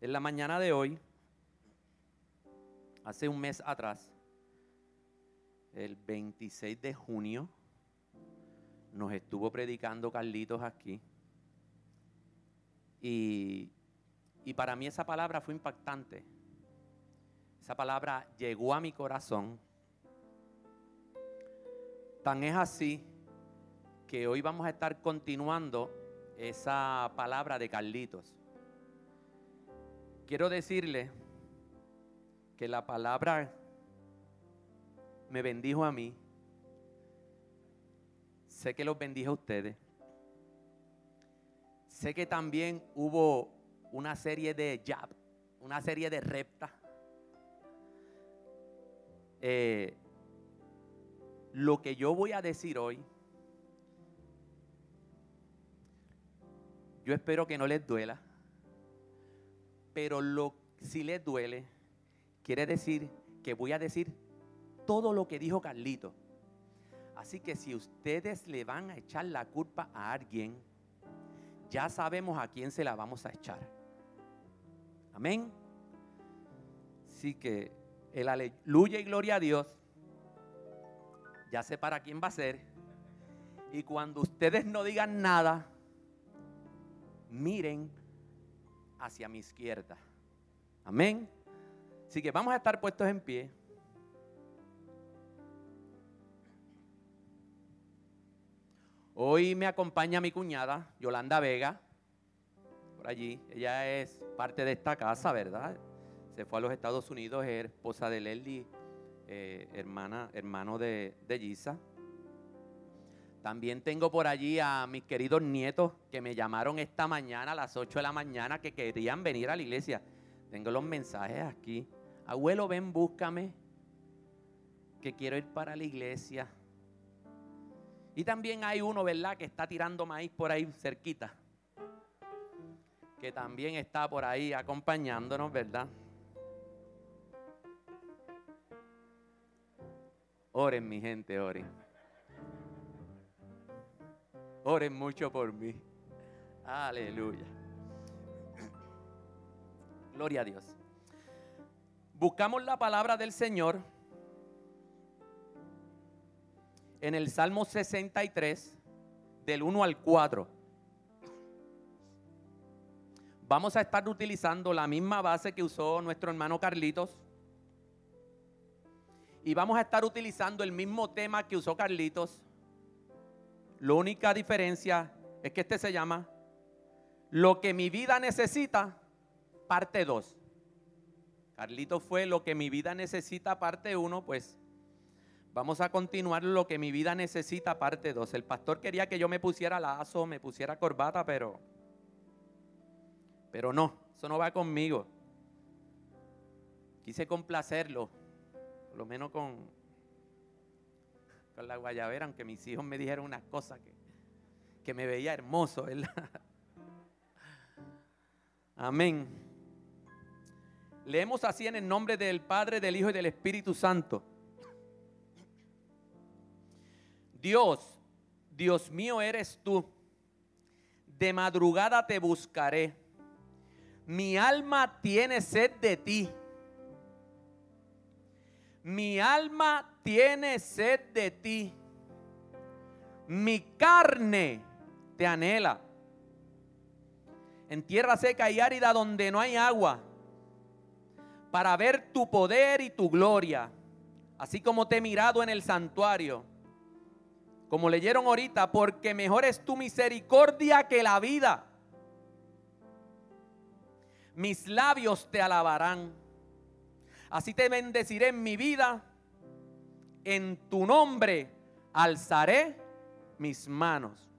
En la mañana de hoy, hace un mes atrás, el 26 de junio, nos estuvo predicando Carlitos aquí. Y, y para mí esa palabra fue impactante. Esa palabra llegó a mi corazón. Tan es así que hoy vamos a estar continuando esa palabra de Carlitos. Quiero decirle que la palabra me bendijo a mí. Sé que los bendijo a ustedes. Sé que también hubo una serie de jab, una serie de reptas. Eh, lo que yo voy a decir hoy, yo espero que no les duela, pero lo, si les duele, quiere decir que voy a decir todo lo que dijo Carlito. Así que si ustedes le van a echar la culpa a alguien, ya sabemos a quién se la vamos a echar. Amén. Así que el aleluya y gloria a Dios, ya sé para quién va a ser. Y cuando ustedes no digan nada, miren hacia mi izquierda. Amén. Así que vamos a estar puestos en pie. Hoy me acompaña mi cuñada, Yolanda Vega, por allí. Ella es parte de esta casa, ¿verdad? Se fue a los Estados Unidos, es esposa de Leslie, eh, hermana, hermano de, de Gisa. También tengo por allí a mis queridos nietos que me llamaron esta mañana a las 8 de la mañana que querían venir a la iglesia. Tengo los mensajes aquí. Abuelo, ven, búscame, que quiero ir para la iglesia. Y también hay uno, ¿verdad?, que está tirando maíz por ahí cerquita. Que también está por ahí acompañándonos, ¿verdad? Oren, mi gente, oren. Oren mucho por mí. Aleluya. Gloria a Dios. Buscamos la palabra del Señor en el Salmo 63, del 1 al 4. Vamos a estar utilizando la misma base que usó nuestro hermano Carlitos. Y vamos a estar utilizando el mismo tema que usó Carlitos. La única diferencia es que este se llama Lo que mi vida necesita, parte 2. Carlitos fue Lo que mi vida necesita, parte 1, pues Vamos a continuar lo que mi vida necesita, parte 2. El pastor quería que yo me pusiera lazo, me pusiera corbata, pero, pero no, eso no va conmigo. Quise complacerlo, por lo menos con, con la guayabera, aunque mis hijos me dijeron unas cosas que, que me veía hermoso, ¿verdad? Amén. Leemos así en el nombre del Padre, del Hijo y del Espíritu Santo. Dios, Dios mío eres tú. De madrugada te buscaré. Mi alma tiene sed de ti. Mi alma tiene sed de ti. Mi carne te anhela. En tierra seca y árida donde no hay agua. Para ver tu poder y tu gloria. Así como te he mirado en el santuario como leyeron ahorita, porque mejor es tu misericordia que la vida. Mis labios te alabarán. Así te bendeciré en mi vida. En tu nombre alzaré mis manos.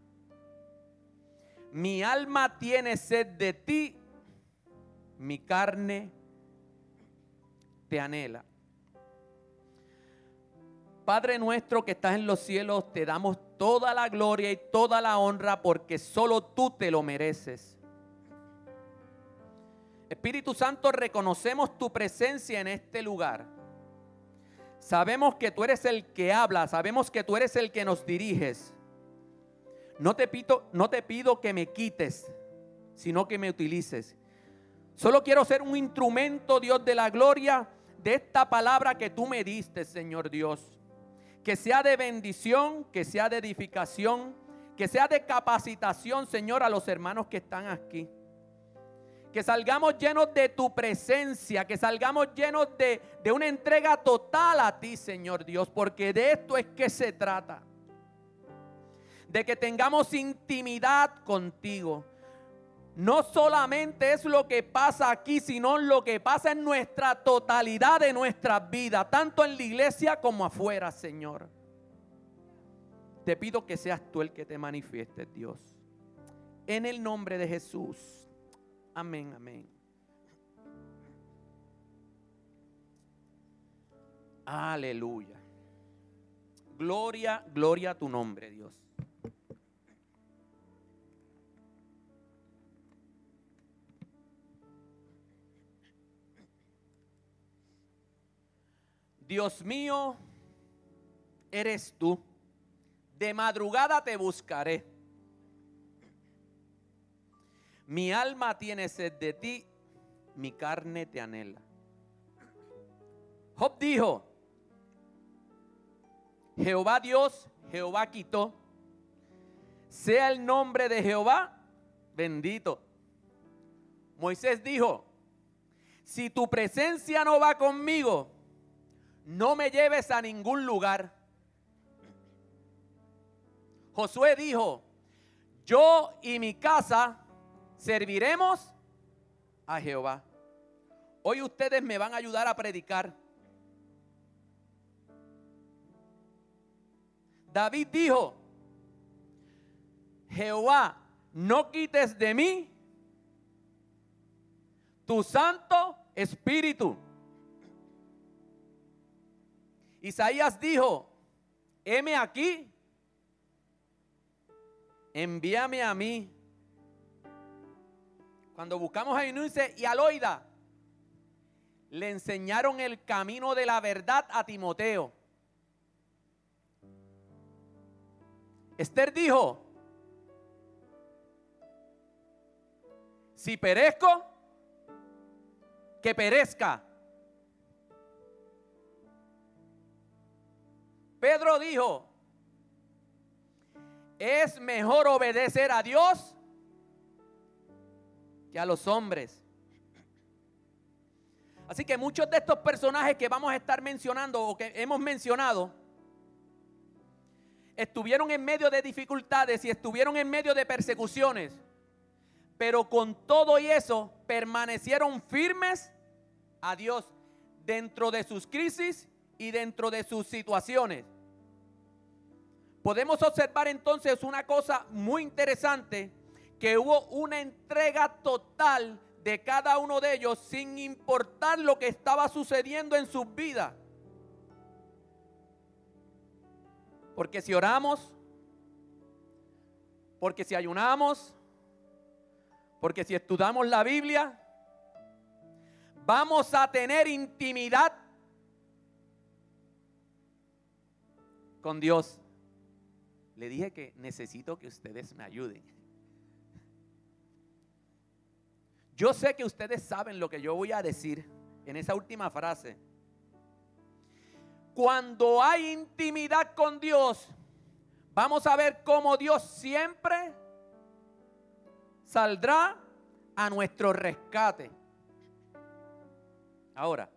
Mi alma tiene sed de ti. Mi carne te anhela. Padre nuestro que estás en los cielos, te damos toda la gloria y toda la honra porque solo tú te lo mereces. Espíritu Santo, reconocemos tu presencia en este lugar. Sabemos que tú eres el que habla, sabemos que tú eres el que nos diriges. No te pido, no te pido que me quites, sino que me utilices. Solo quiero ser un instrumento, Dios, de la gloria de esta palabra que tú me diste, Señor Dios. Que sea de bendición, que sea de edificación, que sea de capacitación, Señor, a los hermanos que están aquí. Que salgamos llenos de tu presencia, que salgamos llenos de, de una entrega total a ti, Señor Dios, porque de esto es que se trata. De que tengamos intimidad contigo no solamente es lo que pasa aquí, sino lo que pasa en nuestra totalidad de nuestra vida, tanto en la iglesia como afuera, Señor. Te pido que seas tú el que te manifiestes, Dios. En el nombre de Jesús. Amén, amén. Aleluya. Gloria, gloria a tu nombre, Dios. Dios mío, eres tú. De madrugada te buscaré. Mi alma tiene sed de ti, mi carne te anhela. Job dijo, Jehová Dios, Jehová quitó. Sea el nombre de Jehová bendito. Moisés dijo, si tu presencia no va conmigo, no me lleves a ningún lugar. Josué dijo, yo y mi casa serviremos a Jehová. Hoy ustedes me van a ayudar a predicar. David dijo, Jehová, no quites de mí tu santo espíritu. Isaías dijo, heme aquí, envíame a mí. Cuando buscamos a Inúce y a Loida, le enseñaron el camino de la verdad a Timoteo. Esther dijo, si perezco, que perezca. Pedro dijo, es mejor obedecer a Dios que a los hombres. Así que muchos de estos personajes que vamos a estar mencionando o que hemos mencionado, estuvieron en medio de dificultades y estuvieron en medio de persecuciones, pero con todo y eso permanecieron firmes a Dios dentro de sus crisis y dentro de sus situaciones. Podemos observar entonces una cosa muy interesante, que hubo una entrega total de cada uno de ellos sin importar lo que estaba sucediendo en sus vidas. Porque si oramos, porque si ayunamos, porque si estudiamos la Biblia, vamos a tener intimidad con Dios. Le dije que necesito que ustedes me ayuden. Yo sé que ustedes saben lo que yo voy a decir en esa última frase. Cuando hay intimidad con Dios, vamos a ver cómo Dios siempre saldrá a nuestro rescate. Ahora,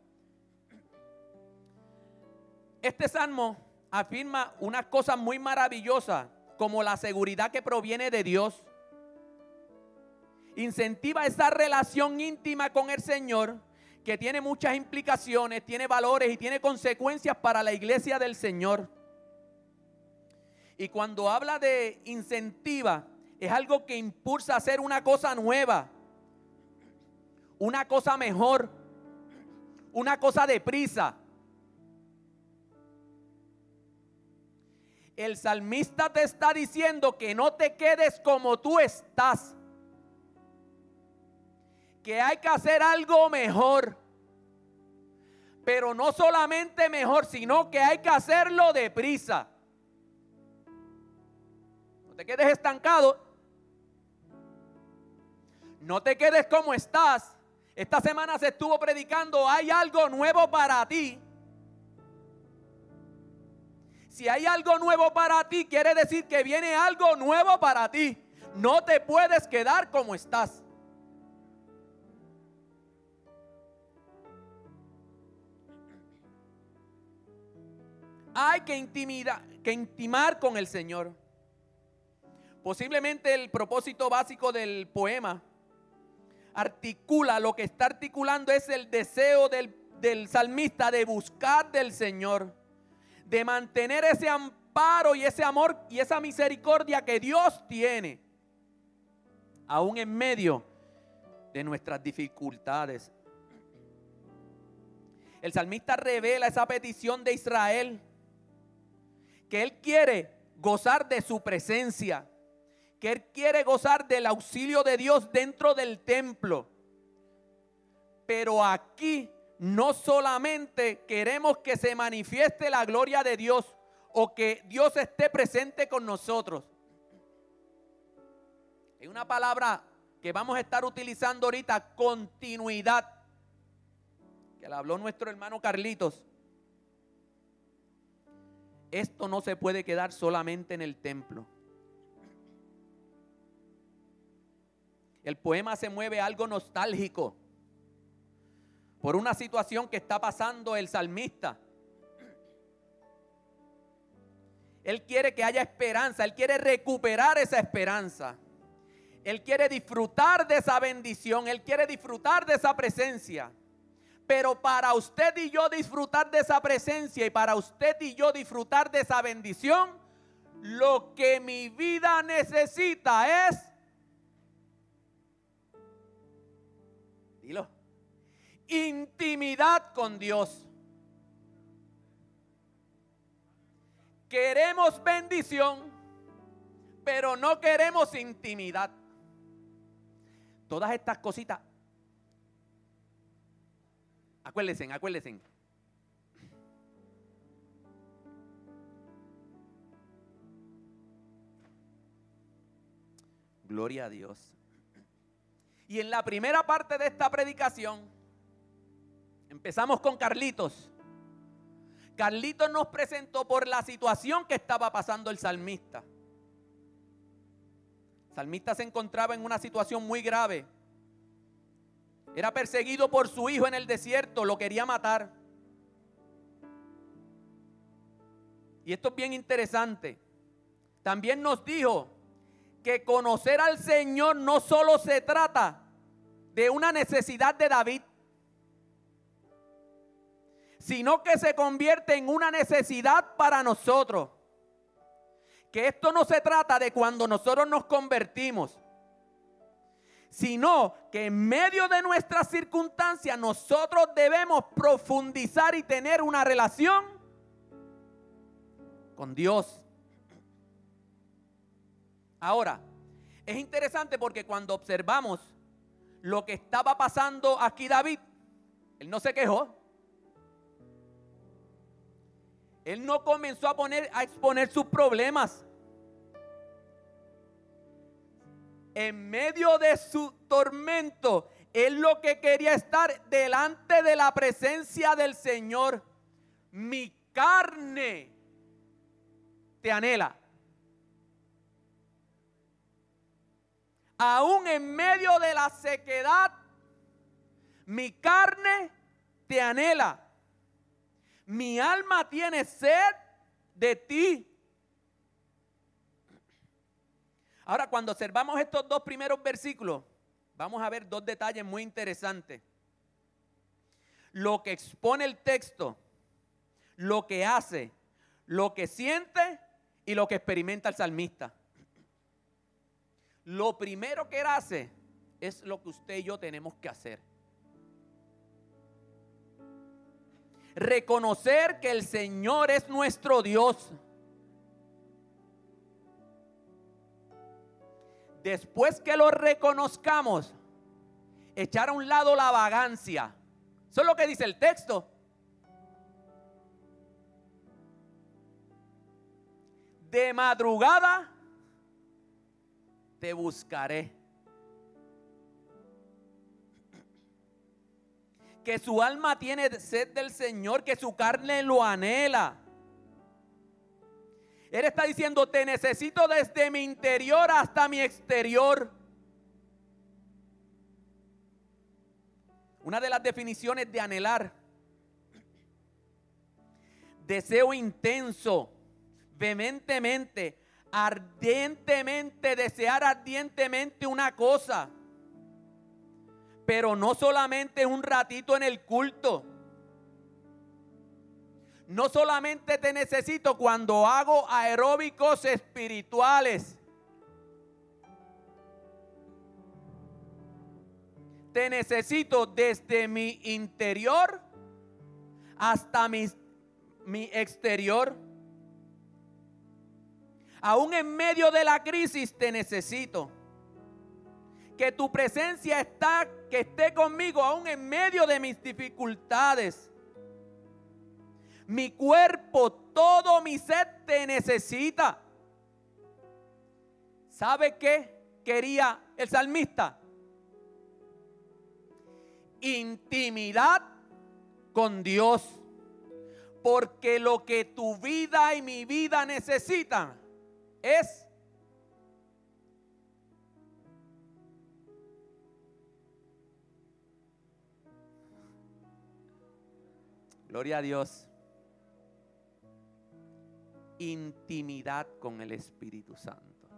este salmo afirma una cosa muy maravillosa como la seguridad que proviene de Dios. Incentiva esa relación íntima con el Señor que tiene muchas implicaciones, tiene valores y tiene consecuencias para la iglesia del Señor. Y cuando habla de incentiva, es algo que impulsa a hacer una cosa nueva, una cosa mejor, una cosa deprisa. El salmista te está diciendo que no te quedes como tú estás. Que hay que hacer algo mejor. Pero no solamente mejor, sino que hay que hacerlo deprisa. No te quedes estancado. No te quedes como estás. Esta semana se estuvo predicando, hay algo nuevo para ti. Si hay algo nuevo para ti, quiere decir que viene algo nuevo para ti. No te puedes quedar como estás. Hay que, intimar con el Señor. Posiblemente el propósito básico del poema articula, lo que está articulando es el deseo del, del salmista de buscar del Señor, de mantener ese amparo y ese amor y esa misericordia que Dios tiene, aún en medio de nuestras dificultades. El salmista revela esa petición de Israel, que él quiere gozar de su presencia que Él quiere gozar del auxilio de Dios dentro del templo. Pero aquí no solamente queremos que se manifieste la gloria de Dios o que Dios esté presente con nosotros. Hay una palabra que vamos a estar utilizando ahorita, continuidad, que la habló nuestro hermano Carlitos. Esto no se puede quedar solamente en el templo. El poema se mueve algo nostálgico por una situación que está pasando el salmista. Él quiere que haya esperanza, él quiere recuperar esa esperanza. Él quiere disfrutar de esa bendición, él quiere disfrutar de esa presencia. Pero para usted y yo disfrutar de esa presencia y para usted y yo disfrutar de esa bendición, lo que mi vida necesita es Dilo. Intimidad con Dios. Queremos bendición, pero no queremos intimidad. Todas estas cositas. Acuérdense, acuérdense. Gloria a Dios. Y en la primera parte de esta predicación, empezamos con Carlitos. Carlitos nos presentó por la situación que estaba pasando el salmista. El salmista se encontraba en una situación muy grave. Era perseguido por su hijo en el desierto, lo quería matar. Y esto es bien interesante. También nos dijo que conocer al Señor no solo se trata de una necesidad de David, sino que se convierte en una necesidad para nosotros. Que esto no se trata de cuando nosotros nos convertimos, sino que en medio de nuestras circunstancias nosotros debemos profundizar y tener una relación con Dios. Ahora, es interesante porque cuando observamos lo que estaba pasando aquí David, él no se quejó. Él no comenzó a poner a exponer sus problemas. En medio de su tormento, él lo que quería estar delante de la presencia del Señor. Mi carne te anhela. aún en medio de la sequedad, mi carne te anhela. Mi alma tiene sed de ti. Ahora, cuando observamos estos dos primeros versículos, vamos a ver dos detalles muy interesantes. Lo que expone el texto, lo que hace, lo que siente y lo que experimenta el salmista lo primero que él hace es lo que usted y yo tenemos que hacer. Reconocer que el Señor es nuestro Dios. Después que lo reconozcamos, echar a un lado la vagancia. Eso es lo que dice el texto. De madrugada te buscaré. que su alma tiene sed del Señor, que su carne lo anhela. Él está diciendo, te necesito desde mi interior hasta mi exterior. Una de las definiciones de anhelar, deseo intenso, vehementemente, ardientemente, desear ardientemente una cosa pero no solamente un ratito en el culto. No solamente te necesito cuando hago aeróbicos espirituales. Te necesito desde mi interior hasta mi, mi exterior. Aún en medio de la crisis te necesito que tu presencia está, que esté conmigo aún en medio de mis dificultades. Mi cuerpo, todo mi ser te necesita. ¿Sabe qué quería el salmista? Intimidad con Dios. Porque lo que tu vida y mi vida necesitan es Gloria a Dios. Intimidad con el Espíritu Santo.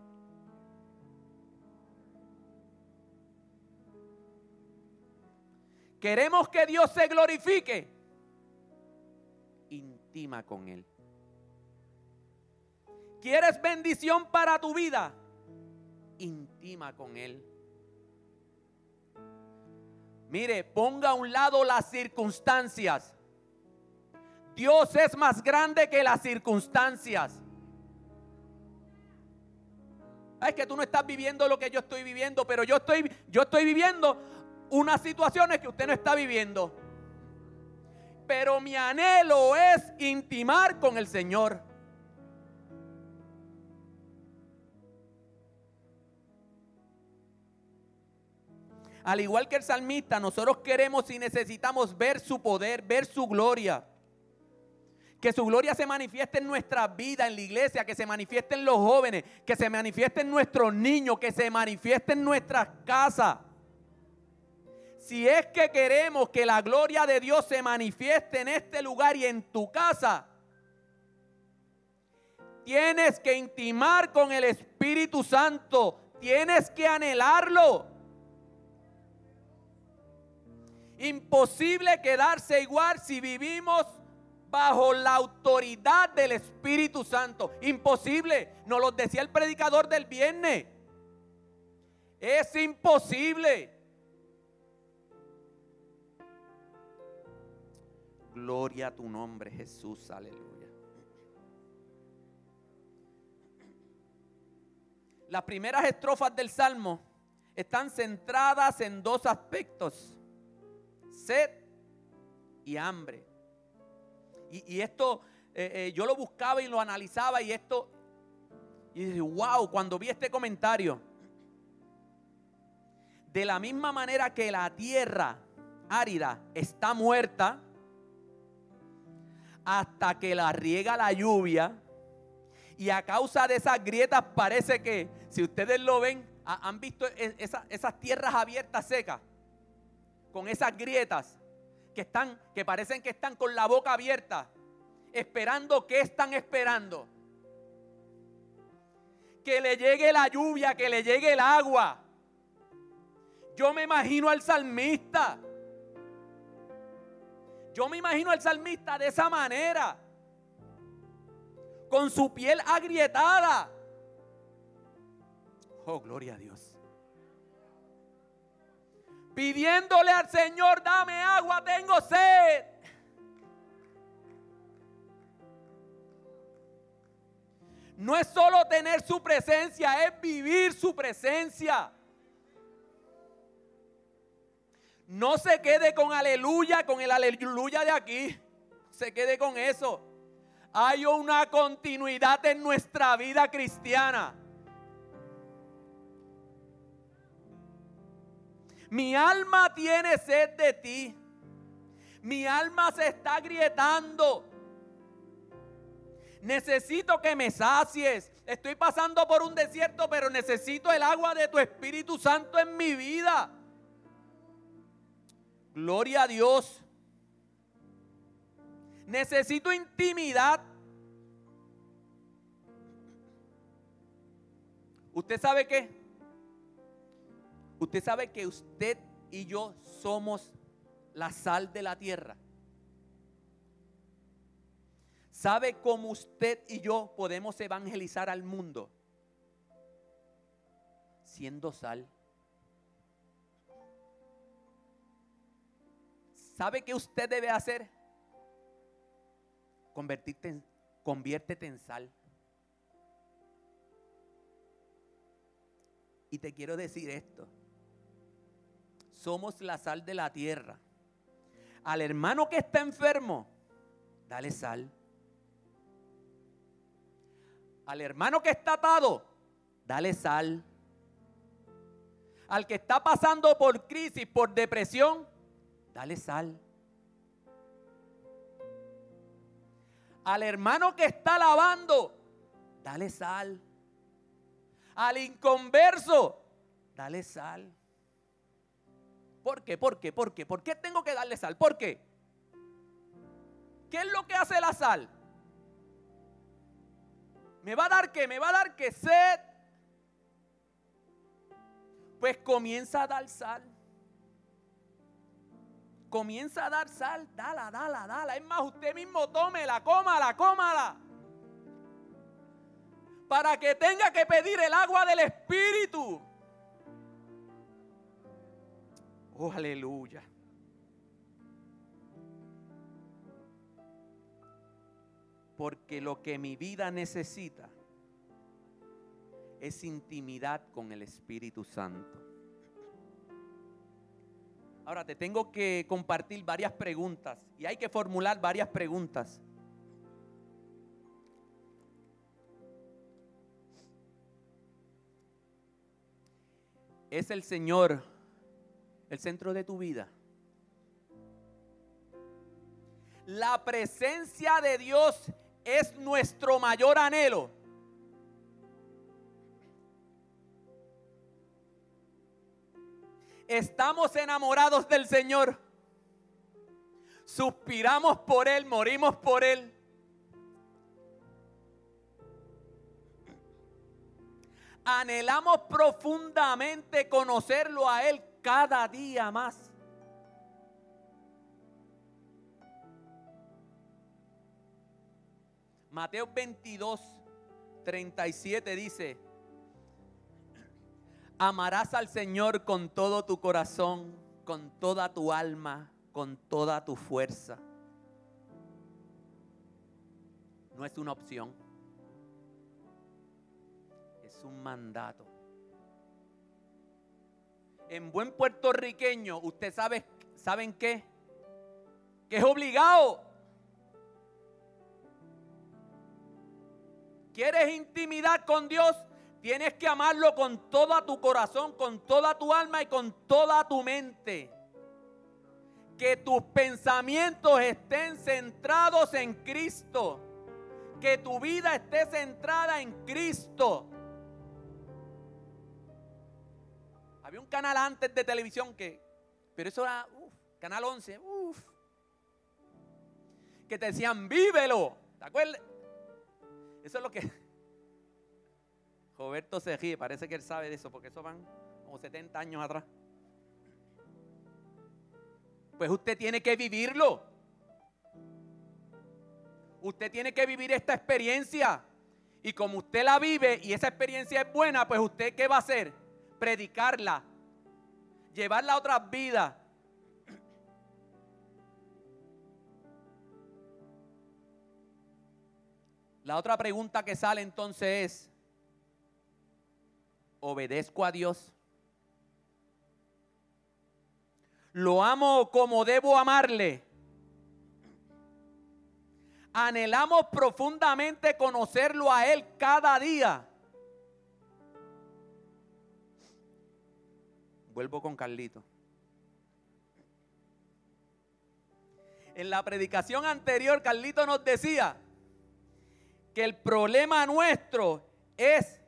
Queremos que Dios se glorifique. Intima con Él. ¿Quieres bendición para tu vida? Intima con Él. Mire, ponga a un lado las circunstancias. Dios es más grande que las circunstancias. Es que tú no estás viviendo lo que yo estoy viviendo, pero yo estoy, yo estoy viviendo unas situaciones que usted no está viviendo. Pero mi anhelo es intimar con el Señor. Al igual que el salmista, nosotros queremos y necesitamos ver su poder, ver su gloria. Que su gloria se manifieste en nuestra vida, en la iglesia, que se manifieste en los jóvenes, que se manifieste en nuestros niños, que se manifieste en nuestras casas. Si es que queremos que la gloria de Dios se manifieste en este lugar y en tu casa, tienes que intimar con el Espíritu Santo, tienes que anhelarlo. Imposible quedarse igual si vivimos bajo la autoridad del Espíritu Santo. Imposible, nos lo decía el predicador del viernes. Es imposible. Gloria a tu nombre, Jesús, aleluya. Las primeras estrofas del Salmo están centradas en dos aspectos, sed y hambre. Y, esto, eh, eh, yo lo buscaba y lo analizaba y esto, y dije, wow, cuando vi este comentario, de la misma manera que la tierra árida está muerta, hasta que la riega la lluvia, y a causa de esas grietas parece que, si ustedes lo ven, han visto e, esas tierras abiertas secas, con esas grietas que están, que parecen que están con la boca abierta, esperando ¿qué están esperando? Que le llegue la lluvia, que le llegue el agua. Yo me imagino al salmista. Yo me imagino al salmista de esa manera. Con su piel agrietada. Oh, gloria a Dios pidiéndole al Señor, dame agua, tengo sed. No es solo tener su presencia, es vivir su presencia. No se quede con aleluya, con el aleluya de aquí. Se quede con eso. Hay una continuidad en nuestra vida cristiana. Mi alma tiene sed de ti. Mi alma se está agrietando. Necesito que me sacies. Estoy pasando por un desierto, pero necesito el agua de tu Espíritu Santo en mi vida. Gloria a Dios. Necesito intimidad. ¿Usted sabe qué? Usted sabe que usted y yo somos la sal de la tierra. ¿Sabe cómo usted y yo podemos evangelizar al mundo? Siendo sal. ¿Sabe qué usted debe hacer? Convertirte conviértete en sal. Y te quiero decir esto. Somos la sal de la tierra. Al hermano que está enfermo, dale sal. Al hermano que está atado, dale sal. Al que está pasando por crisis, por depresión, dale sal. Al hermano que está lavando, dale sal. Al inconverso, dale sal. ¿Por qué? ¿Por qué? ¿Por qué? ¿Por qué tengo que darle sal? ¿Por qué? ¿Qué es lo que hace la sal? ¿Me va a dar qué? ¿Me va a dar qué? Sed. Pues comienza a dar sal. Comienza a dar sal. Dala, dala, dala. Es más, usted mismo tómela, cómala, cómala. Para que tenga que pedir el agua del Espíritu. Oh, aleluya. Porque lo que mi vida necesita es intimidad con el Espíritu Santo. Ahora te tengo que compartir varias preguntas y hay que formular varias preguntas. ¿Es el Señor el centro de tu vida? La presencia de Dios es nuestro mayor anhelo. Estamos enamorados del Señor. Suspiramos por Él, morimos por Él. Anhelamos profundamente conocerlo a Él cada día más. Mateo 22, 37 dice, amarás al Señor con todo tu corazón, con toda tu alma, con toda tu fuerza. No es una opción, es un mandato. En buen puertorriqueño, usted sabe, ¿saben qué? Que es obligado. ¿Quieres intimidad con Dios? Tienes que amarlo con todo tu corazón, con toda tu alma y con toda tu mente. Que tus pensamientos estén centrados en Cristo. Que tu vida esté centrada en Cristo. Había un canal antes de televisión que, pero eso era, uff, canal 11, uff, que te decían, vívelo. ¿Te acuerdas? Eso es lo que Roberto se ríe, parece que él sabe de eso, porque eso van como 70 años atrás. Pues usted tiene que vivirlo. Usted tiene que vivir esta experiencia. Y como usted la vive y esa experiencia es buena, pues usted qué va a hacer? Predicarla. Llevarla a otras vidas. La otra pregunta que sale entonces es, ¿obedezco a Dios? ¿Lo amo como debo amarle? Anhelamos profundamente conocerlo a Él cada día. Vuelvo con Carlito. En la predicación anterior, Carlito nos decía que el problema nuestro es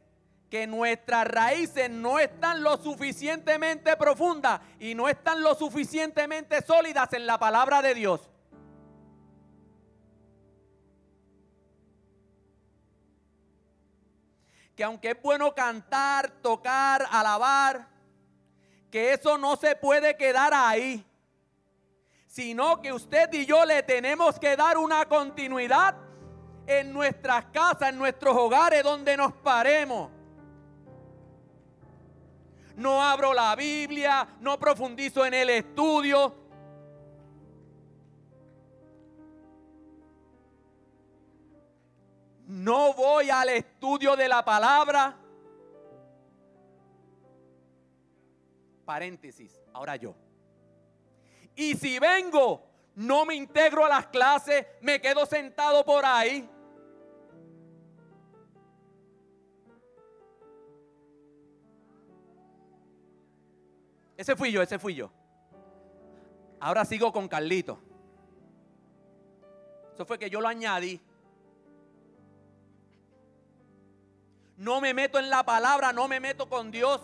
que nuestras raíces no están lo suficientemente profundas y no están lo suficientemente sólidas en la palabra de Dios. Que aunque es bueno cantar, tocar, alabar, que eso no se puede quedar ahí, sino que usted y yo le tenemos que dar una continuidad en nuestras casas, en nuestros hogares, donde nos paremos no abro la Biblia, no profundizo en el estudio. No voy al estudio de la palabra. Paréntesis, ahora yo. Y si vengo, no me integro a las clases, me quedo sentado por ahí. Ese fui yo, ese fui yo. Ahora sigo con Carlito. Eso fue que yo lo añadí. No me meto en la palabra, no me meto con Dios.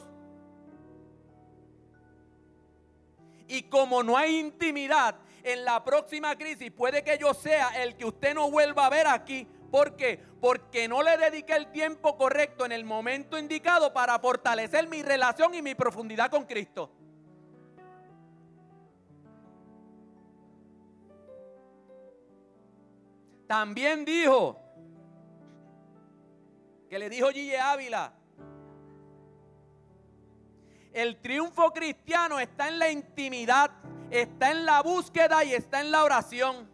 Y como no hay intimidad, en la próxima crisis puede que yo sea el que usted no vuelva a ver aquí. ¿Por qué? Porque no le dediqué el tiempo correcto en el momento indicado para fortalecer mi relación y mi profundidad con Cristo. También dijo, que le dijo Gille Ávila, el triunfo cristiano está en la intimidad, está en la búsqueda y está en la oración.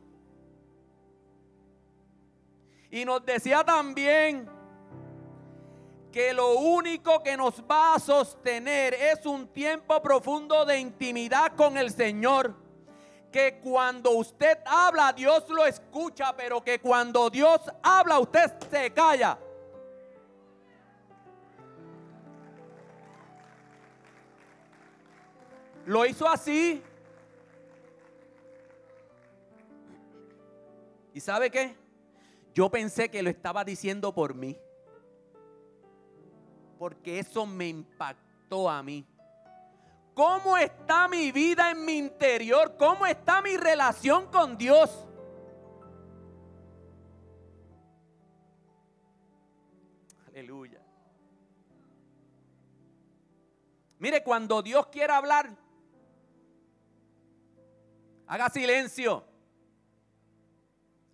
Y nos decía también que lo único que nos va a sostener es un tiempo profundo de intimidad con el Señor que cuando usted habla, Dios lo escucha, pero que cuando Dios habla, usted se calla. Lo hizo así. ¿Y sabe qué? Yo pensé que lo estaba diciendo por mí. Porque eso me impactó a mí. ¿Cómo está mi vida en mi interior? ¿Cómo está mi relación con Dios? Aleluya. Mire, cuando Dios quiera hablar, haga silencio.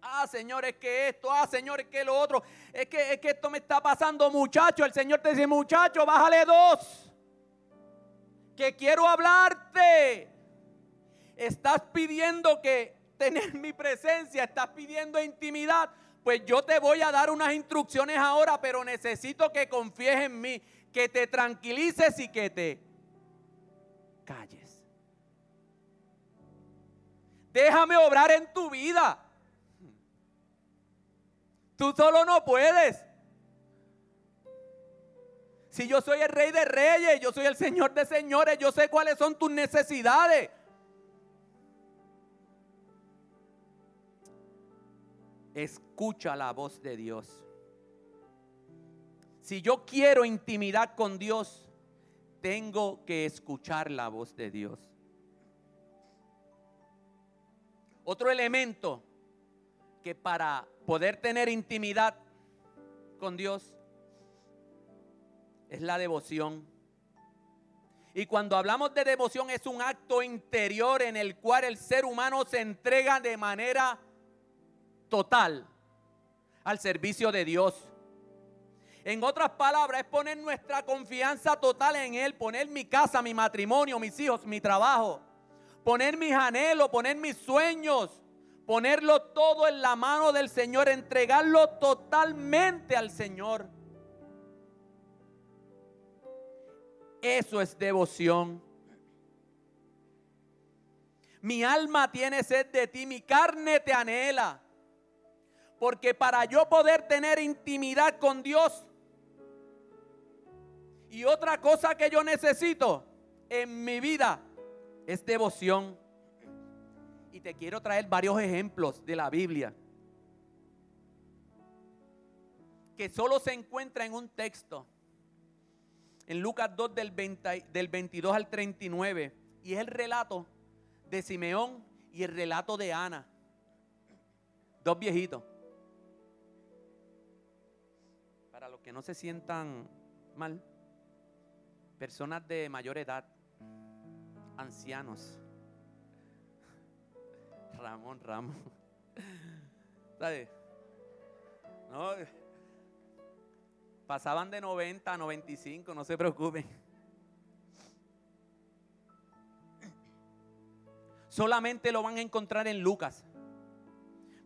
Ah, Señor, es que esto, ah, Señor, es que lo otro, es que, es que esto me está pasando, muchacho. El Señor te dice, muchacho, bájale dos que quiero hablarte. Estás pidiendo que tener mi presencia, estás pidiendo intimidad. Pues yo te voy a dar unas instrucciones ahora, pero necesito que confíes en mí, que te tranquilices y que te calles. Déjame obrar en tu vida. Tú solo no puedes. Si yo soy el rey de reyes, yo soy el señor de señores, yo sé cuáles son tus necesidades. Escucha la voz de Dios. Si yo quiero intimidad con Dios, tengo que escuchar la voz de Dios. Otro elemento que para poder tener intimidad con Dios es la devoción. Y cuando hablamos de devoción es un acto interior en el cual el ser humano se entrega de manera total al servicio de Dios. En otras palabras, es poner nuestra confianza total en Él, poner mi casa, mi matrimonio, mis hijos, mi trabajo, poner mis anhelos, poner mis sueños, ponerlo todo en la mano del Señor, entregarlo totalmente al Señor. Eso es devoción. Mi alma tiene sed de ti, mi carne te anhela. Porque para yo poder tener intimidad con Dios, y otra cosa que yo necesito en mi vida es devoción. Y te quiero traer varios ejemplos de la Biblia. Que solo se encuentra en un texto. En Lucas 2 del, del 22 al 39. Y es el relato de Simeón y el relato de Ana. Dos viejitos. Para los que no se sientan mal, personas de mayor edad, ancianos. Ramón, Ramón. ¿Sabes? No, pasaban de 90 a 95, no se preocupen. Solamente lo van a encontrar en Lucas.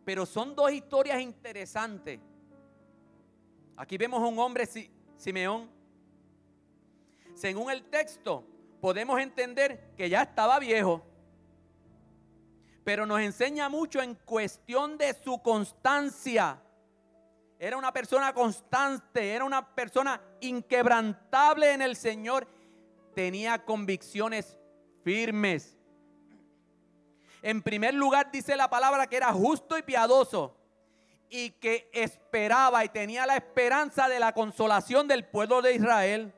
Pero son dos historias interesantes. Aquí vemos a un hombre, Simeón. Según el texto, podemos entender que ya estaba viejo. Pero nos enseña mucho en cuestión de su constancia. Era una persona constante, era una persona inquebrantable en el Señor. Tenía convicciones firmes. En primer lugar dice la palabra que era justo y piadoso y que esperaba y tenía la esperanza de la consolación del pueblo de Israel.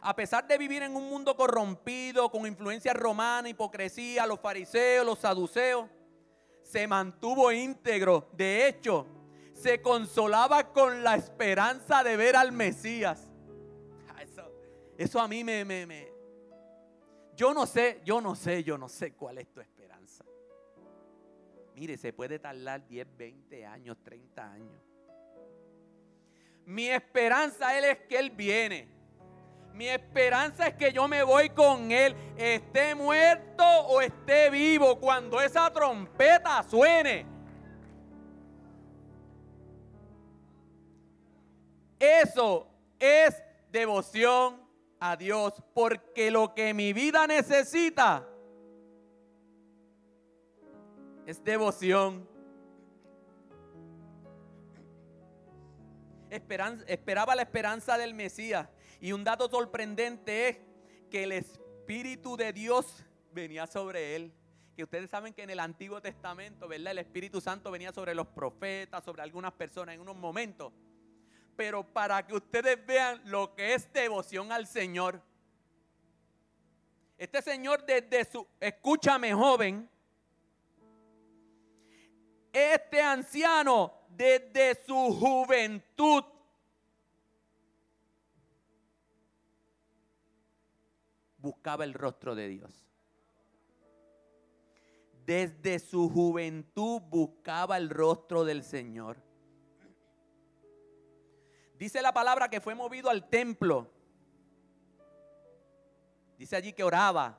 A pesar de vivir en un mundo corrompido, con influencia romana, hipocresía, los fariseos, los saduceos, se mantuvo íntegro. De hecho, se consolaba con la esperanza de ver al Mesías. Eso, a mí me, me, me, yo no sé, yo no sé, yo no sé cuál es tu esperanza. Mire, se puede tardar 10, 20 años, 30 años. Mi esperanza es que Él viene. Mi esperanza es que yo me voy con Él, esté muerto o esté vivo, cuando esa trompeta suene. Eso es devoción a Dios, porque lo que mi vida necesita es devoción. esperaba la esperanza del Mesías. Y un dato sorprendente es que el Espíritu de Dios venía sobre él. Que ustedes saben que en el Antiguo Testamento, ¿verdad? El Espíritu Santo venía sobre los profetas, sobre algunas personas en unos momentos pero para que ustedes vean lo que es devoción al Señor. Este Señor desde su, escúchame joven, este anciano desde su juventud buscaba el rostro de Dios. Desde su juventud buscaba el rostro del Señor. Dice la palabra que fue movido al templo. Dice allí que oraba.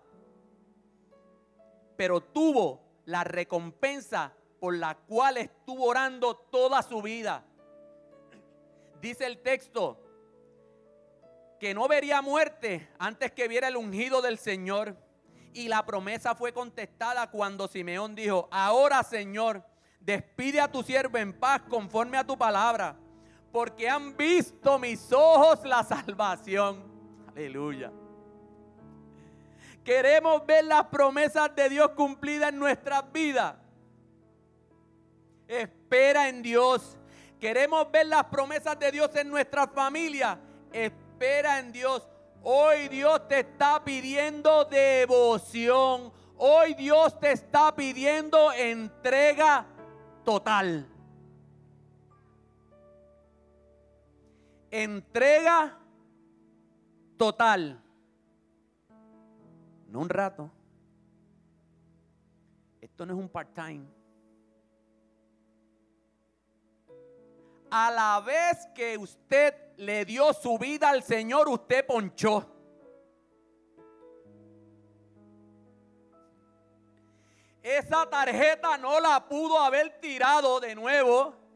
Pero tuvo la recompensa por la cual estuvo orando toda su vida. Dice el texto que no vería muerte antes que viera el ungido del Señor. Y la promesa fue contestada cuando Simeón dijo, ahora Señor, despide a tu siervo en paz conforme a tu palabra porque han visto mis ojos la salvación. Aleluya. Queremos ver las promesas de Dios cumplidas en nuestras vidas. Espera en Dios. Queremos ver las promesas de Dios en nuestra familia. Espera en Dios. Hoy Dios te está pidiendo devoción. Hoy Dios te está pidiendo entrega total. entrega total. No un rato. Esto no es un part-time. A la vez que usted le dio su vida al Señor, usted ponchó. Esa tarjeta no la pudo haber tirado de nuevo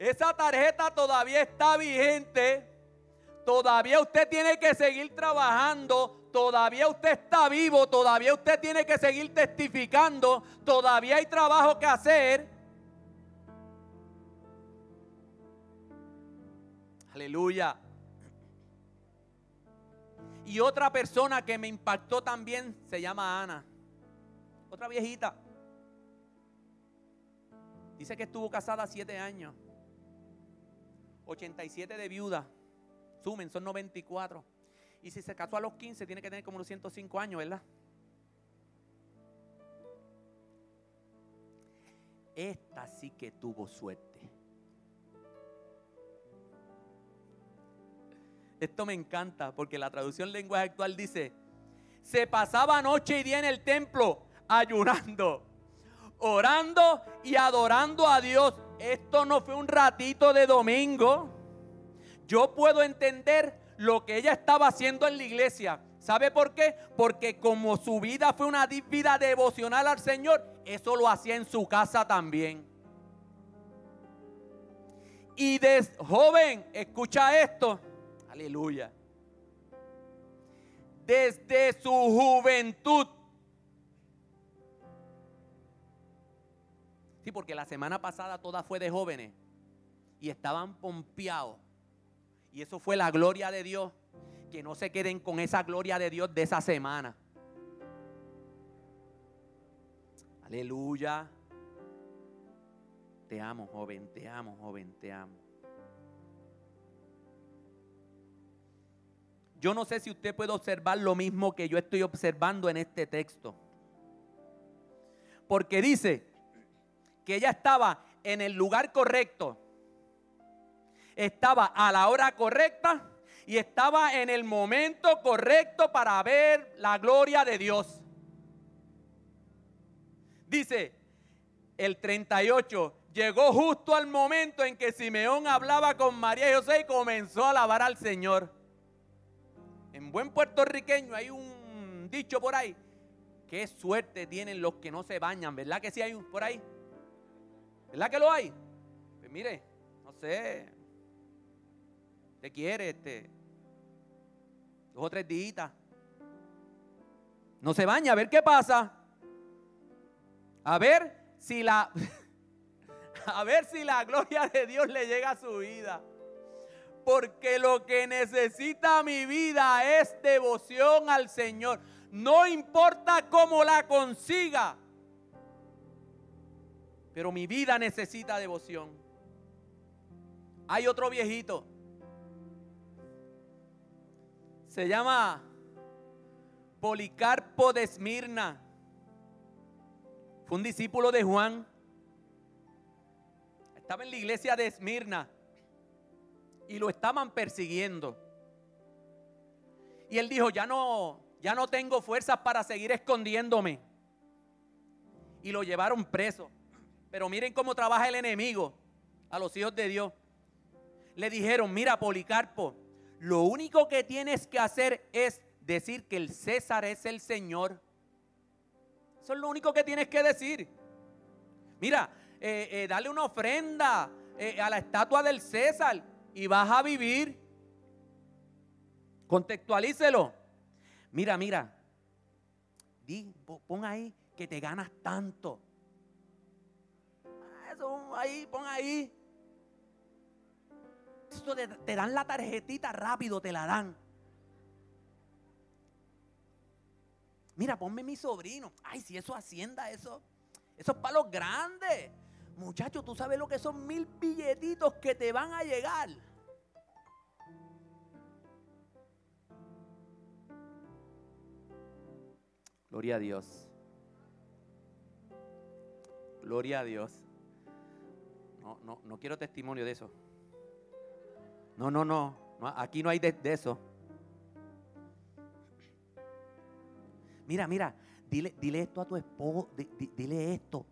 esa tarjeta todavía está vigente. Todavía usted tiene que seguir trabajando. Todavía usted está vivo. Todavía usted tiene que seguir testificando. Todavía hay trabajo que hacer. Aleluya. Y otra persona que me impactó también se llama Ana. Otra viejita. Dice que estuvo casada siete años. 87 de viuda. Sumen, son 94. Y si se casó a los 15, tiene que tener como unos 105 años, ¿verdad? Esta sí que tuvo suerte. Esto me encanta porque la traducción lenguaje actual dice, se pasaba noche y día en el templo ayunando, orando y adorando a Dios. Esto no fue un ratito de domingo. Yo puedo entender lo que ella estaba haciendo en la iglesia. ¿Sabe por qué? Porque como su vida fue una vida devocional al Señor, eso lo hacía en su casa también. Y de joven, escucha esto, aleluya. Desde su juventud. Sí, porque la semana pasada toda fue de jóvenes y estaban pompeados y eso fue la gloria de Dios. Que no se queden con esa gloria de Dios de esa semana. Aleluya. Te amo, joven, te amo, joven, te amo. Yo no sé si usted puede observar lo mismo que yo estoy observando en este texto. Porque dice que ella estaba en el lugar correcto estaba a la hora correcta y estaba en el momento correcto para ver la gloria de Dios. Dice el 38, llegó justo al momento en que Simeón hablaba con María y José y comenzó a alabar al Señor. En buen puertorriqueño hay un dicho por ahí. Qué suerte tienen los que no se bañan, ¿verdad que sí hay un por ahí? ¿Verdad que lo hay? Pues mire, no sé, te quiere, este, dos o tres días. No se baña, a ver qué pasa. A ver si la, a ver si la gloria de Dios le llega a su vida. Porque lo que necesita mi vida es devoción al Señor. No importa cómo la consiga. Pero mi vida necesita devoción. Hay otro viejito se llama Policarpo de Esmirna. Fue un discípulo de Juan. Estaba en la iglesia de Esmirna y lo estaban persiguiendo. Y él dijo, ya no, ya no tengo fuerzas para seguir escondiéndome. Y lo llevaron preso. Pero miren cómo trabaja el enemigo a los hijos de Dios. Le dijeron, mira Policarpo, lo único que tienes que hacer es decir que el César es el Señor. Eso es lo único que tienes que decir. Mira, eh, eh, dale una ofrenda eh, a la estatua del César y vas a vivir. Contextualícelo. Mira, mira. Di, pon ahí que te ganas tanto. Ah, eso ahí, pon ahí te, dan la tarjetita rápido, te la dan. Mira, ponme mi sobrino. Ay, si eso hacienda, eso, eso es para los grandes. Muchachos, tú sabes lo que son mil billetitos que te van a llegar. Gloria a Dios. Gloria a Dios. No, no, no quiero testimonio de eso. No, no, no. aquí no hay de, eso. Mira, mira, dile, dile esto a tu esposo, dile esto.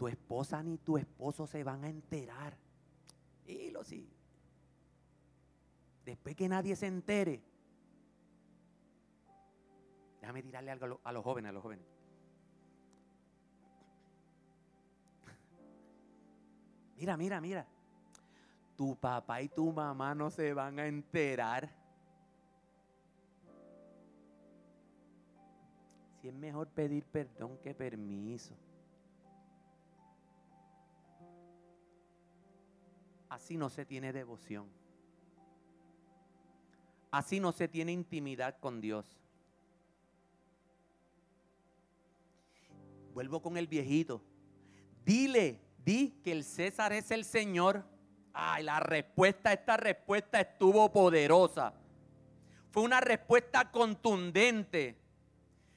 Tu, esposa ni tu esposo se van a enterar. Dilo sí. Después que nadie se entere. Déjame tirarle algo a los jóvenes, a los jóvenes. Mira, mira, mira tu papá y tu mamá no se van a enterar. Si es mejor pedir perdón que permiso. Así no se tiene devoción. Así no se tiene intimidad con Dios. Vuelvo con el viejito. Dile, di que el César es el Señor. Ay, la respuesta, esta respuesta estuvo poderosa. Fue una respuesta contundente.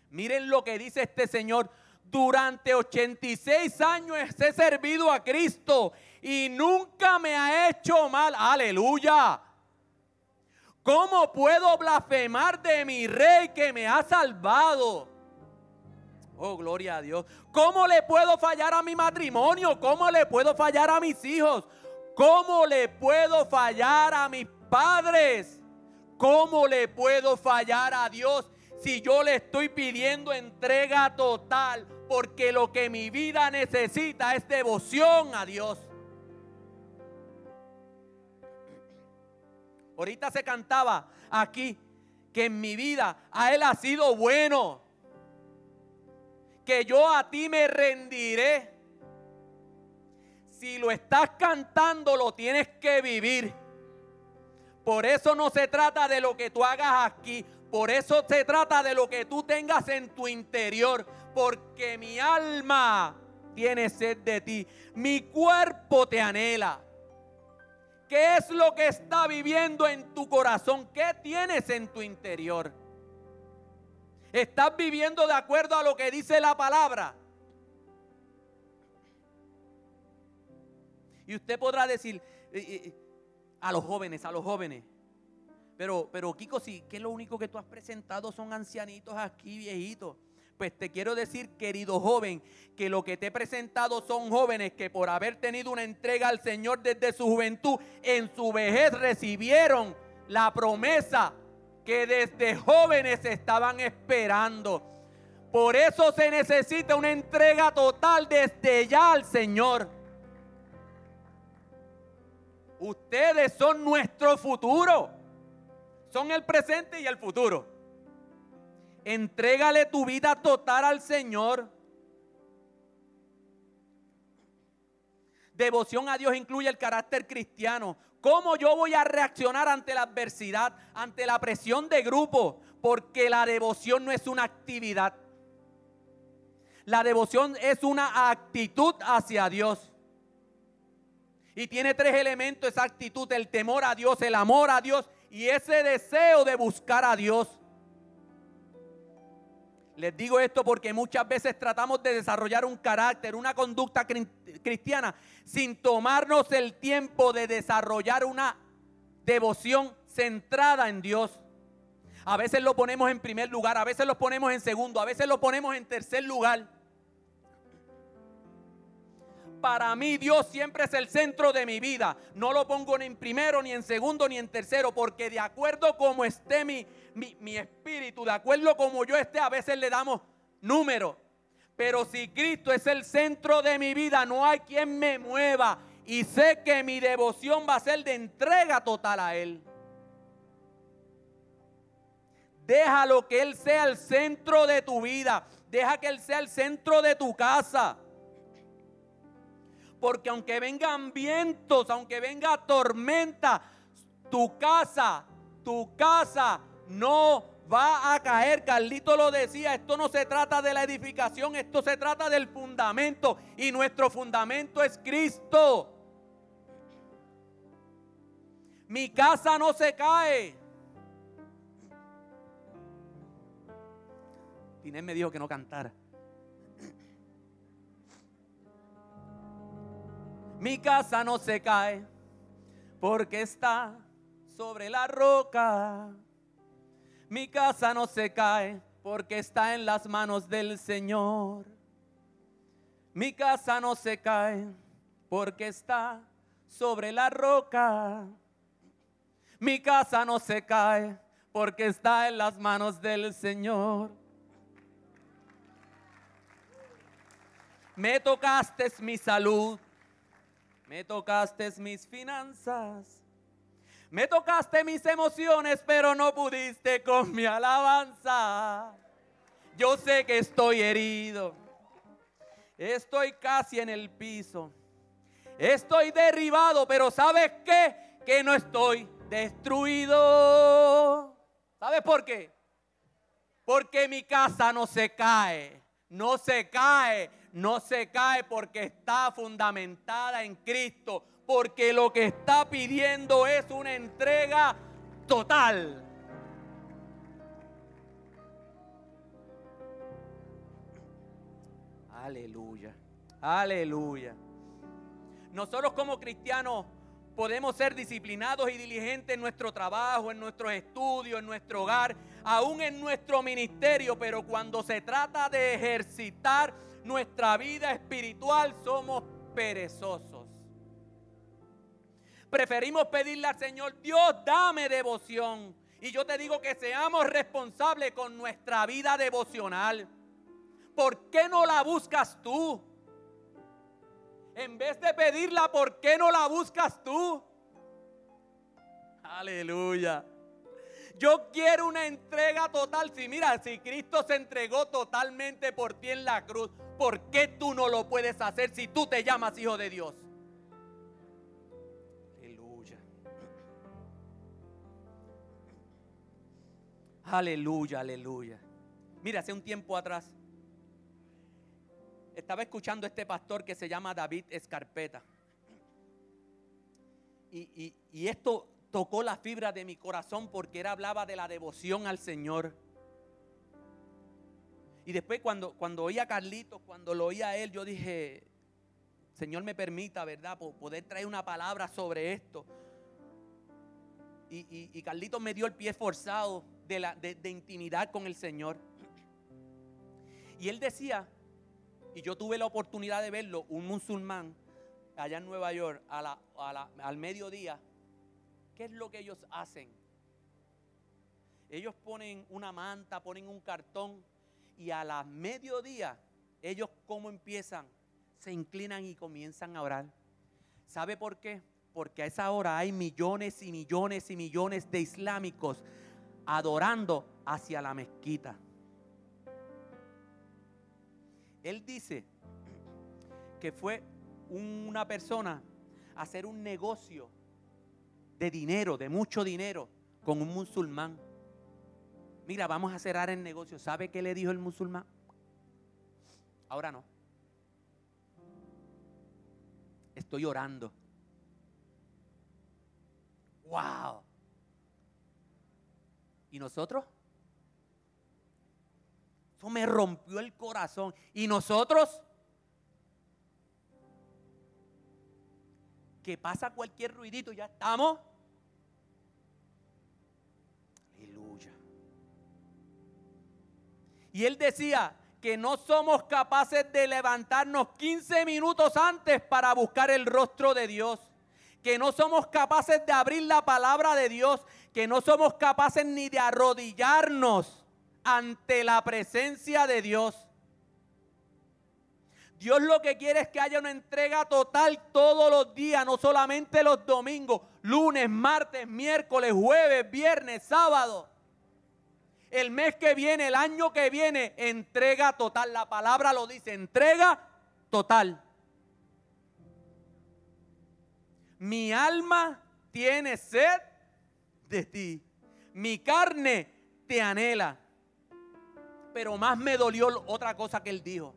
Miren lo que dice este Señor. Durante 86 años he servido a Cristo y nunca me ha hecho mal. Aleluya. ¿Cómo puedo blasfemar de mi rey que me ha salvado? Oh, gloria a Dios. ¿Cómo le puedo fallar a mi matrimonio? ¿Cómo le puedo fallar a mis hijos? ¿Cómo le puedo fallar a mis padres? ¿Cómo le puedo fallar a Dios si yo le estoy pidiendo entrega total? Porque lo que mi vida necesita es devoción a Dios. Ahorita se cantaba aquí que en mi vida a Él ha sido bueno. Que yo a ti me rendiré. Si lo estás cantando, lo tienes que vivir. Por eso no se trata de lo que tú hagas aquí. Por eso se trata de lo que tú tengas en tu interior. Porque mi alma tiene sed de ti. Mi cuerpo te anhela. ¿Qué es lo que está viviendo en tu corazón? ¿Qué tienes en tu interior? ¿Estás viviendo de acuerdo a lo que dice la palabra? Y usted podrá decir eh, eh, eh, a los jóvenes, a los jóvenes. Pero, pero Kiko, sí, ¿qué es lo único que tú has presentado son ancianitos aquí, viejitos. Pues te quiero decir, querido joven, que lo que te he presentado son jóvenes que por haber tenido una entrega al Señor desde su juventud, en su vejez recibieron la promesa que desde jóvenes estaban esperando. Por eso se necesita una entrega total desde ya al Señor. Ustedes son nuestro futuro. Son el presente y el futuro. Entrégale tu vida total al Señor. Devoción a Dios incluye el carácter cristiano. ¿Cómo yo voy a reaccionar ante la adversidad, ante la presión de grupo? Porque la devoción no es una actividad. La devoción es una actitud hacia Dios. Y tiene tres elementos esa actitud, el temor a Dios, el amor a Dios y ese deseo de buscar a Dios. Les digo esto porque muchas veces tratamos de desarrollar un carácter, una conducta cristiana, sin tomarnos el tiempo de desarrollar una devoción centrada en Dios. A veces lo ponemos en primer lugar, a veces lo ponemos en segundo, a veces lo ponemos en tercer lugar para mí Dios siempre es el centro de mi vida. No lo pongo ni en primero, ni en segundo, ni en tercero, porque de acuerdo como esté mi, mi, espíritu, de acuerdo como yo esté, a veces le damos número. Pero si Cristo es el centro de mi vida, no hay quien me mueva. Y sé que mi devoción va a ser de entrega total a Él. Déjalo que Él sea el centro de tu vida. Deja que Él sea el centro de tu casa. Porque aunque vengan vientos, aunque venga tormenta, tu casa, tu casa no va a caer. Carlito lo decía, esto no se trata de la edificación, esto se trata del fundamento. Y nuestro fundamento es Cristo. Mi casa no se cae. Inés me dijo que no cantara. Mi casa no se cae porque está sobre la roca. Mi casa no se cae porque está en las manos del Señor. Mi casa no se cae porque está sobre la roca. Mi casa no se cae porque está en las manos del Señor. Me tocaste mi salud me tocaste mis finanzas. Me tocaste mis emociones, pero no pudiste con mi alabanza. Yo sé que estoy herido. Estoy casi en el piso. Estoy derribado, pero ¿sabes qué? Que no estoy destruido. ¿Sabes por qué? Porque mi casa no se cae, no se cae, no se cae porque está fundamentada en Cristo, porque lo que está pidiendo es una entrega total. Aleluya, aleluya. Nosotros como cristianos podemos ser disciplinados y diligentes en nuestro trabajo, en nuestros estudios, en nuestro hogar, aún en nuestro ministerio, pero cuando se trata de ejercitar nuestra vida espiritual somos perezosos. Preferimos pedirle al Señor, Dios, dame devoción. Y yo te digo que seamos responsables con nuestra vida devocional. ¿Por qué no la buscas tú? En vez de pedirla, ¿por qué no la buscas tú? Aleluya. Yo quiero una entrega total. Si mira, si Cristo se entregó totalmente por ti en la cruz, ¿por qué tú no lo puedes hacer si tú te llamas hijo de Dios? Aleluya. Aleluya, aleluya. Mira, hace un tiempo atrás estaba escuchando a este pastor que se llama David Escarpeta. Y, y esto tocó la fibra de mi corazón porque él hablaba de la devoción al Señor. Y después cuando, cuando oía a Carlitos, cuando lo oía a él, yo dije, Señor me permita, ¿verdad? Poder traer una palabra sobre esto. Y, y, Carlitos me dio el pie forzado de, la, de, intimidad con el Señor. Y él decía, y yo tuve la oportunidad de verlo, un musulmán allá en Nueva York, al mediodía, ¿Qué es lo que ellos hacen? Ellos ponen una manta, ponen un cartón y a la mediodía ellos cómo empiezan, se inclinan y comienzan a orar. ¿Sabe por qué? Porque a esa hora hay millones y millones y millones de islámicos adorando hacia la mezquita. Él dice que fue una persona a hacer un negocio de dinero, de mucho dinero, con un musulmán. Mira, vamos a cerrar el negocio. ¿Sabe qué le dijo el musulmán? Ahora no. Estoy orando. ¡Wow! ¿Y nosotros? Eso me rompió el corazón. ¿Y nosotros? que pasa cualquier ruidito, ya estamos. Y él decía que no somos capaces de levantarnos 15 minutos antes para buscar el rostro de Dios. Que no somos capaces de abrir la palabra de Dios. Que no somos capaces ni de arrodillarnos ante la presencia de Dios. Dios lo que quiere es que haya una entrega total todos los días, no solamente los domingos, lunes, martes, miércoles, jueves, viernes, sábado. El mes que viene, el año que viene, entrega total. La palabra lo dice, entrega total. Mi alma tiene sed de ti. Mi carne te anhela. Pero más me dolió otra cosa que él dijo.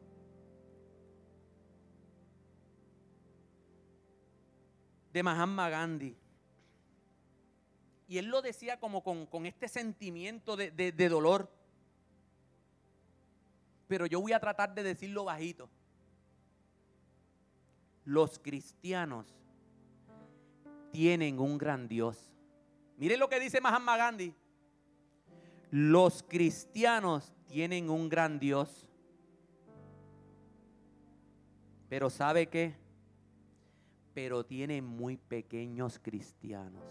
de Mahatma Gandhi. Y él lo decía como con, este sentimiento de, de dolor. Pero yo voy a tratar de decirlo bajito. Los cristianos tienen un gran Dios. Miren lo que dice Mahatma Gandhi. Los cristianos tienen un gran Dios. Pero ¿sabe qué? pero tiene muy pequeños cristianos.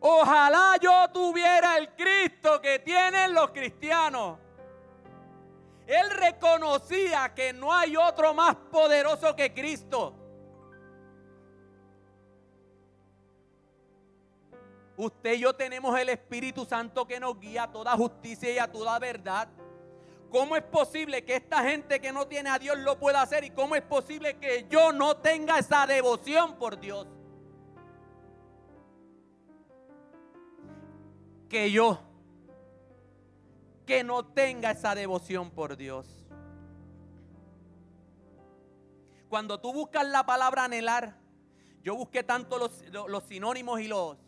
Ojalá yo tuviera el Cristo que tienen los cristianos. Él reconocía que no hay otro más poderoso que Cristo. Usted y yo tenemos el Espíritu Santo que nos guía a toda justicia y a toda verdad. ¿Cómo es posible que esta gente que no tiene a Dios lo pueda hacer? ¿Y cómo es posible que yo no tenga esa devoción por Dios? Que yo que no tenga esa devoción por Dios. Cuando tú buscas la palabra anhelar, yo busqué tanto los, los sinónimos y los,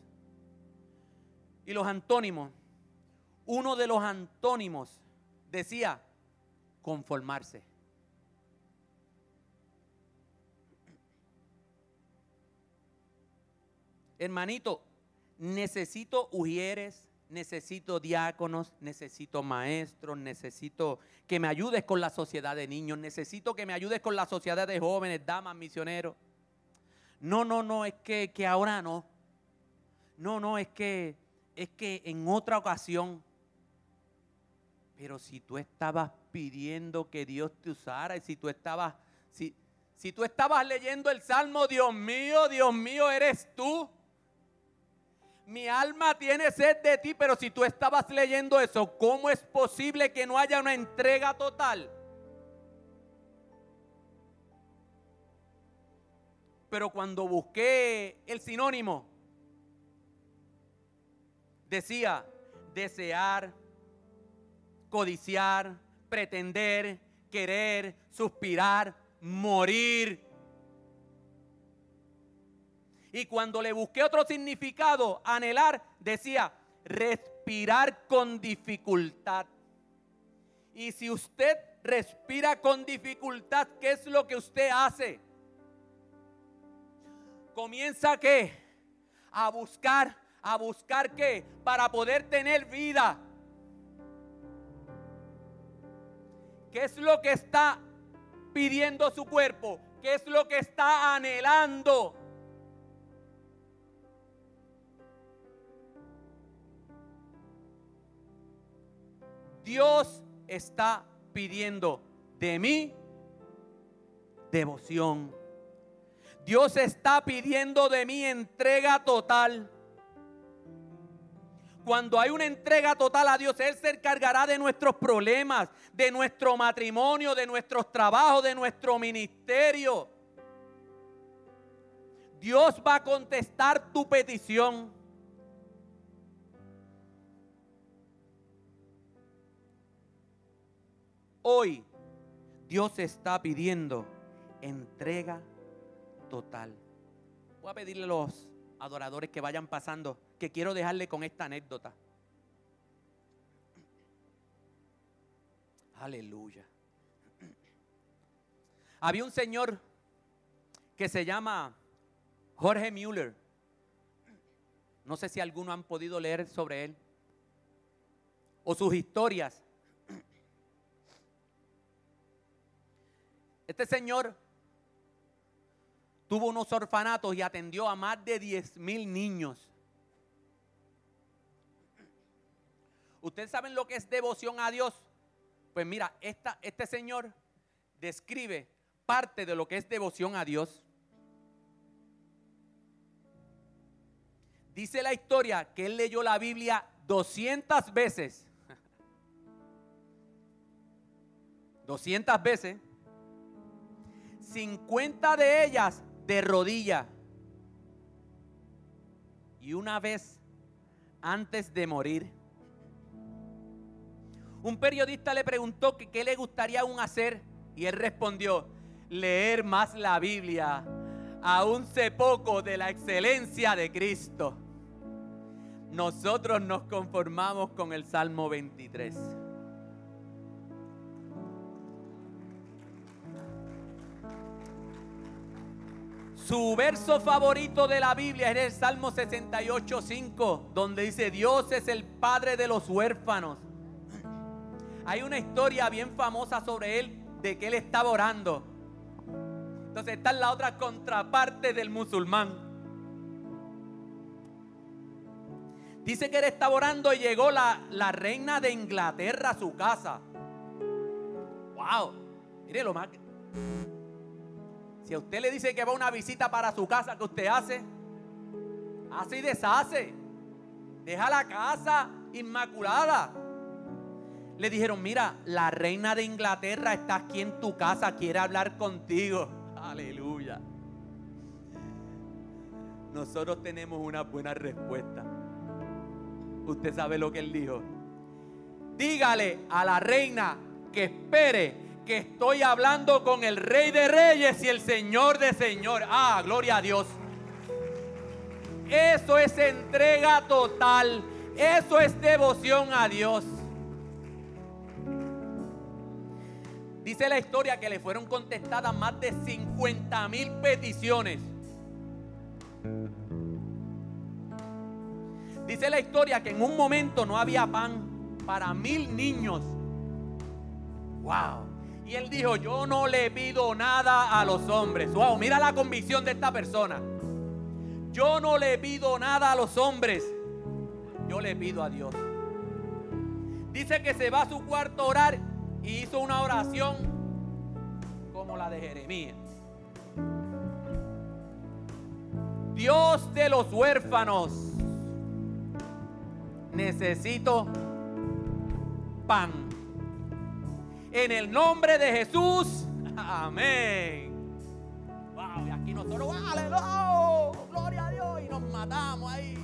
y los antónimos. Uno de los antónimos decía conformarse. Hermanito, necesito ujieres, necesito diáconos, necesito maestros, necesito que me ayudes con la sociedad de niños, necesito que me ayudes con la sociedad de jóvenes, damas, misioneros. No, no, no, es que, que ahora no. No, no, es que, es que en otra ocasión. Pero si tú estabas pidiendo que Dios te usara y si tú estabas, si, si tú estabas leyendo el Salmo, Dios mío, Dios mío, eres tú mi alma tiene sed de ti, pero si tú estabas leyendo eso, ¿cómo es posible que no haya una entrega total? Pero cuando busqué el sinónimo, decía desear, codiciar, pretender, querer, suspirar, morir y cuando le busqué otro significado, anhelar, decía respirar con dificultad. Y si usted respira con dificultad, ¿qué es lo que usted hace? Comienza qué? A buscar, a buscar qué? Para poder tener vida. ¿Qué es lo que está pidiendo su cuerpo? ¿Qué es lo que está anhelando? Dios está pidiendo de mí devoción. Dios está pidiendo de mí entrega total. Cuando hay una entrega total a Dios, Él se encargará de nuestros problemas, de nuestro matrimonio, de nuestros trabajos, de nuestro ministerio. Dios va a contestar tu petición. Hoy Dios está pidiendo entrega total. Voy a pedirle a los adoradores que vayan pasando que quiero dejarle con esta anécdota. Aleluya. Había un señor que se llama Jorge Müller. No sé si alguno han podido leer sobre él o sus historias. Este señor tuvo unos orfanatos y atendió a más de 10 mil niños. ¿Ustedes saben lo que es devoción a Dios? Pues mira, este señor describe parte de lo que es devoción a Dios. Dice la historia que él leyó la Biblia 200 veces. 200 veces. 50 de ellas de rodilla. Y una vez antes de morir, un periodista le preguntó que qué le gustaría aún hacer y él respondió, leer más la Biblia. Aún sé poco de la excelencia de Cristo. Nosotros nos conformamos con el Salmo 23. Su verso favorito de la Biblia es el Salmo 68.5, donde dice, Dios es el Padre de los huérfanos. Hay una historia bien famosa sobre él, de que él estaba orando. Entonces está en la otra contraparte del musulmán. Dice que él estaba orando y llegó la, la reina de Inglaterra a su casa. ¡Wow! Mire lo más. Si usted le dice que va a una visita para su casa, ¿qué usted hace? Hace y deshace. Deja la casa inmaculada. Le dijeron, mira, la reina de Inglaterra está aquí en tu casa, quiere hablar contigo. Aleluya. Nosotros tenemos una buena respuesta. Usted sabe lo que él dijo. Dígale a la reina que espere que estoy hablando con el rey de reyes y el señor de señores. Ah, gloria a Dios. Eso es entrega total. Eso es devoción a Dios. Dice la historia que le fueron contestadas más de 50 mil peticiones. Dice la historia que en un momento no había pan para mil niños. Wow. Y él dijo, yo no le pido nada a los hombres. Wow, mira la convicción de esta persona. Yo no le pido nada a los hombres. Yo le pido a Dios. Dice que se va a su cuarto a orar y hizo una oración como la de Jeremías. Dios de los huérfanos, necesito pan. En el nombre de Jesús, amén. Wow, y aquí nosotros, gloria a Dios, y nos matamos ahí.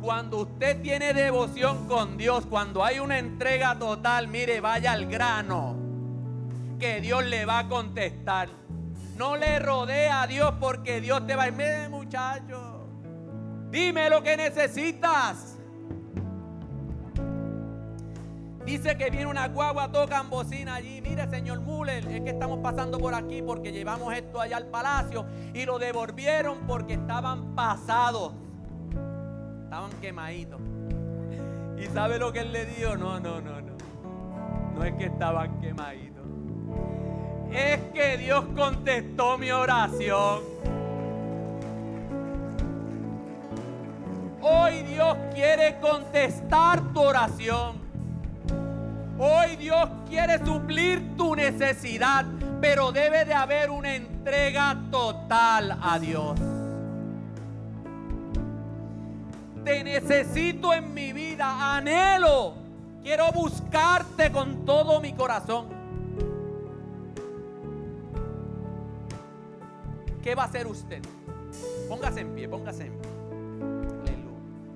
Cuando usted tiene devoción con Dios, cuando hay una entrega total, mire, vaya al grano, que Dios le va a contestar. No le rodea a Dios porque Dios te va a decir, muchacho, dime lo que necesitas. Dice que viene una guagua, tocan bocina allí. Mire, señor Müller, es que estamos pasando por aquí porque llevamos esto allá al palacio y lo devolvieron porque estaban pasados. Estaban quemaditos. ¿Y sabe lo que él le dijo? No, no, no, no. No es que estaban quemaditos. Es que Dios contestó mi oración. Hoy Dios quiere contestar tu oración. Hoy Dios quiere suplir tu necesidad, pero debe de haber una entrega total a Dios. Te necesito en mi vida, anhelo, quiero buscarte con todo mi corazón. ¿Qué va a hacer usted? Póngase en pie, póngase en pie.